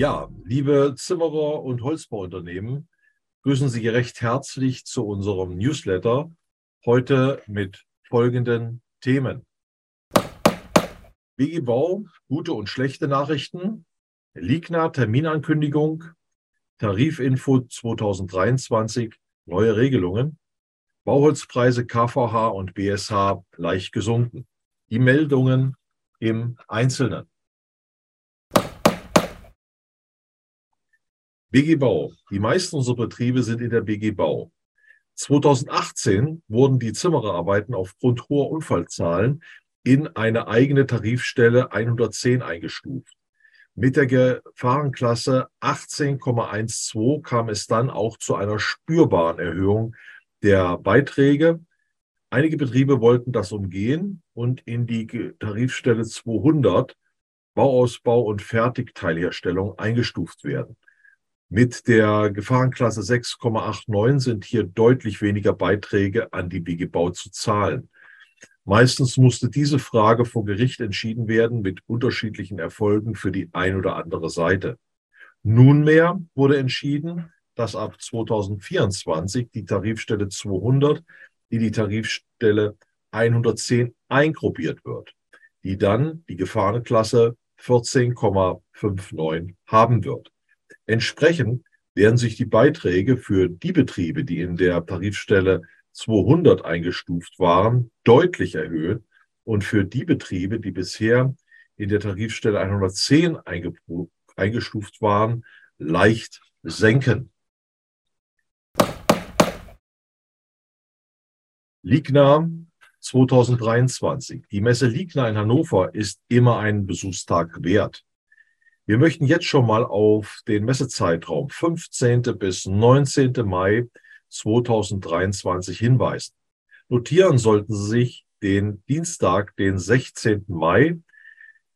Ja, liebe Zimmerer und Holzbauunternehmen, grüßen Sie recht herzlich zu unserem Newsletter. Heute mit folgenden Themen. BG Bau, gute und schlechte Nachrichten. Ligna Terminankündigung. Tarifinfo 2023, neue Regelungen. Bauholzpreise KVH und BSH leicht gesunken. Die Meldungen im Einzelnen. BG Bau. Die meisten unserer Betriebe sind in der BG Bau. 2018 wurden die Zimmererarbeiten aufgrund hoher Unfallzahlen in eine eigene Tarifstelle 110 eingestuft. Mit der Gefahrenklasse 18,12 kam es dann auch zu einer spürbaren Erhöhung der Beiträge. Einige Betriebe wollten das umgehen und in die Tarifstelle 200 Bauausbau und Fertigteilherstellung eingestuft werden. Mit der Gefahrenklasse 6,89 sind hier deutlich weniger Beiträge an die BG zu zahlen. Meistens musste diese Frage vor Gericht entschieden werden mit unterschiedlichen Erfolgen für die ein oder andere Seite. Nunmehr wurde entschieden, dass ab 2024 die Tarifstelle 200 in die Tarifstelle 110 eingruppiert wird, die dann die Gefahrenklasse 14,59 haben wird. Entsprechend werden sich die Beiträge für die Betriebe, die in der Tarifstelle 200 eingestuft waren, deutlich erhöhen und für die Betriebe, die bisher in der Tarifstelle 110 eingestuft waren, leicht senken. Ligna 2023. Die Messe Ligna in Hannover ist immer einen Besuchstag wert. Wir möchten jetzt schon mal auf den Messezeitraum 15. bis 19. Mai 2023 hinweisen. Notieren sollten Sie sich den Dienstag, den 16. Mai.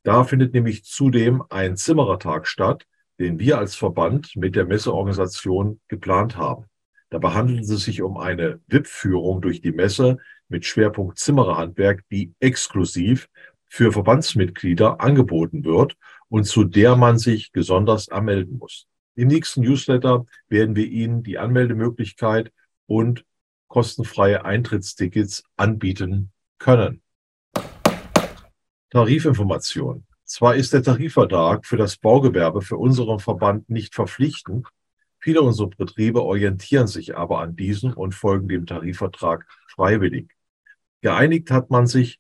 Da findet nämlich zudem ein Zimmerertag statt, den wir als Verband mit der Messeorganisation geplant haben. Dabei handelt es sich um eine VIP-Führung durch die Messe mit Schwerpunkt Zimmererhandwerk, die exklusiv für Verbandsmitglieder angeboten wird und zu der man sich besonders anmelden muss. Im nächsten Newsletter werden wir Ihnen die Anmeldemöglichkeit und kostenfreie Eintrittstickets anbieten können. Tarifinformation. Zwar ist der Tarifvertrag für das Baugewerbe für unseren Verband nicht verpflichtend, viele unserer Betriebe orientieren sich aber an diesem und folgen dem Tarifvertrag freiwillig. Geeinigt hat man sich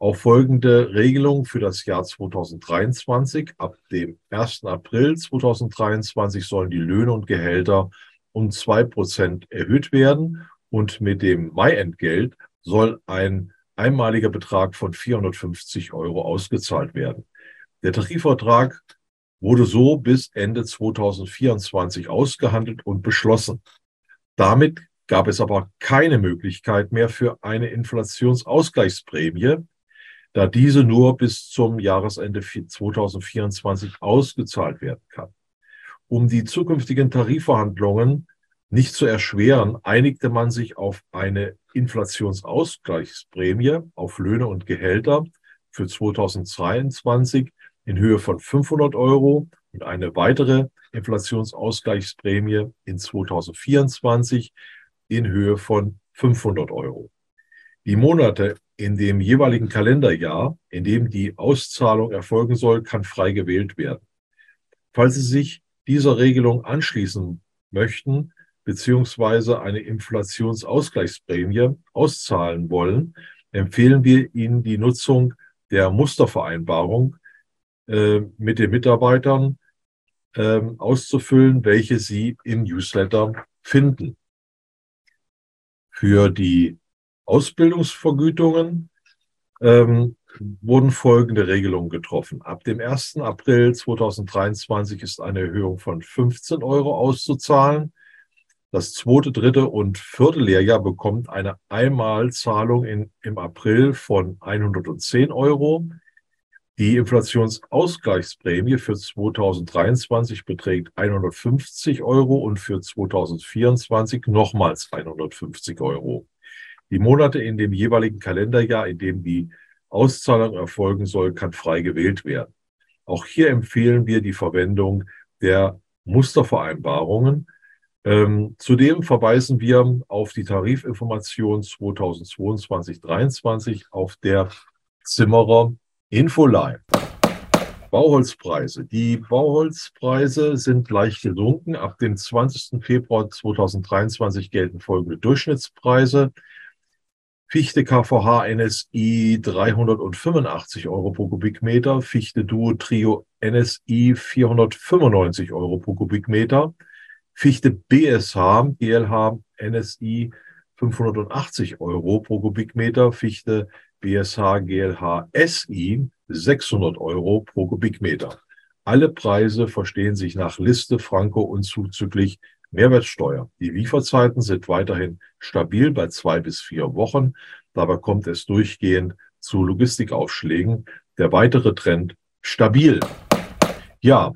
auch folgende Regelung für das Jahr 2023. Ab dem 1. April 2023 sollen die Löhne und Gehälter um zwei Prozent erhöht werden und mit dem Mai-Entgelt soll ein einmaliger Betrag von 450 Euro ausgezahlt werden. Der Tarifvertrag wurde so bis Ende 2024 ausgehandelt und beschlossen. Damit gab es aber keine Möglichkeit mehr für eine Inflationsausgleichsprämie, da diese nur bis zum Jahresende 2024 ausgezahlt werden kann. Um die zukünftigen Tarifverhandlungen nicht zu erschweren, einigte man sich auf eine Inflationsausgleichsprämie auf Löhne und Gehälter für 2022 in Höhe von 500 Euro und eine weitere Inflationsausgleichsprämie in 2024 in Höhe von 500 Euro. Die Monate in dem jeweiligen Kalenderjahr, in dem die Auszahlung erfolgen soll, kann frei gewählt werden. Falls Sie sich dieser Regelung anschließen möchten, beziehungsweise eine Inflationsausgleichsprämie auszahlen wollen, empfehlen wir Ihnen die Nutzung der Mustervereinbarung äh, mit den Mitarbeitern äh, auszufüllen, welche Sie im Newsletter finden. Für die Ausbildungsvergütungen ähm, wurden folgende Regelungen getroffen. Ab dem 1. April 2023 ist eine Erhöhung von 15 Euro auszuzahlen. Das zweite, dritte und vierte Lehrjahr bekommt eine Einmalzahlung in, im April von 110 Euro. Die Inflationsausgleichsprämie für 2023 beträgt 150 Euro und für 2024 nochmals 150 Euro. Die Monate in dem jeweiligen Kalenderjahr, in dem die Auszahlung erfolgen soll, kann frei gewählt werden. Auch hier empfehlen wir die Verwendung der Mustervereinbarungen. Ähm, zudem verweisen wir auf die Tarifinformation 2022-23 auf der Zimmerer Infoline. Bauholzpreise. Die Bauholzpreise sind leicht gesunken. Ab dem 20. Februar 2023 gelten folgende Durchschnittspreise. Fichte KVH NSI 385 Euro pro Kubikmeter, Fichte Duo Trio NSI 495 Euro pro Kubikmeter, Fichte BSH GLH NSI 580 Euro pro Kubikmeter, Fichte BSH GLH SI 600 Euro pro Kubikmeter. Alle Preise verstehen sich nach Liste Franco und zuzüglich Mehrwertsteuer. Die Lieferzeiten sind weiterhin stabil bei zwei bis vier Wochen. Dabei kommt es durchgehend zu Logistikaufschlägen. Der weitere Trend stabil. Ja,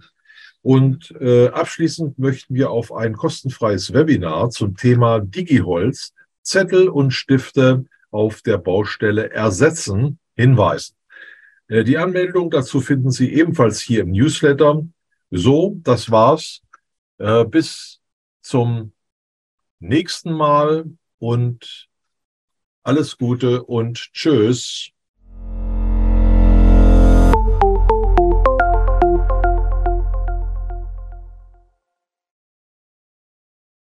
und äh, abschließend möchten wir auf ein kostenfreies Webinar zum Thema Digiholz, Zettel und Stifte auf der Baustelle ersetzen hinweisen. Äh, die Anmeldung dazu finden Sie ebenfalls hier im Newsletter. So, das war's. Äh, bis zum nächsten Mal und alles Gute und Tschüss.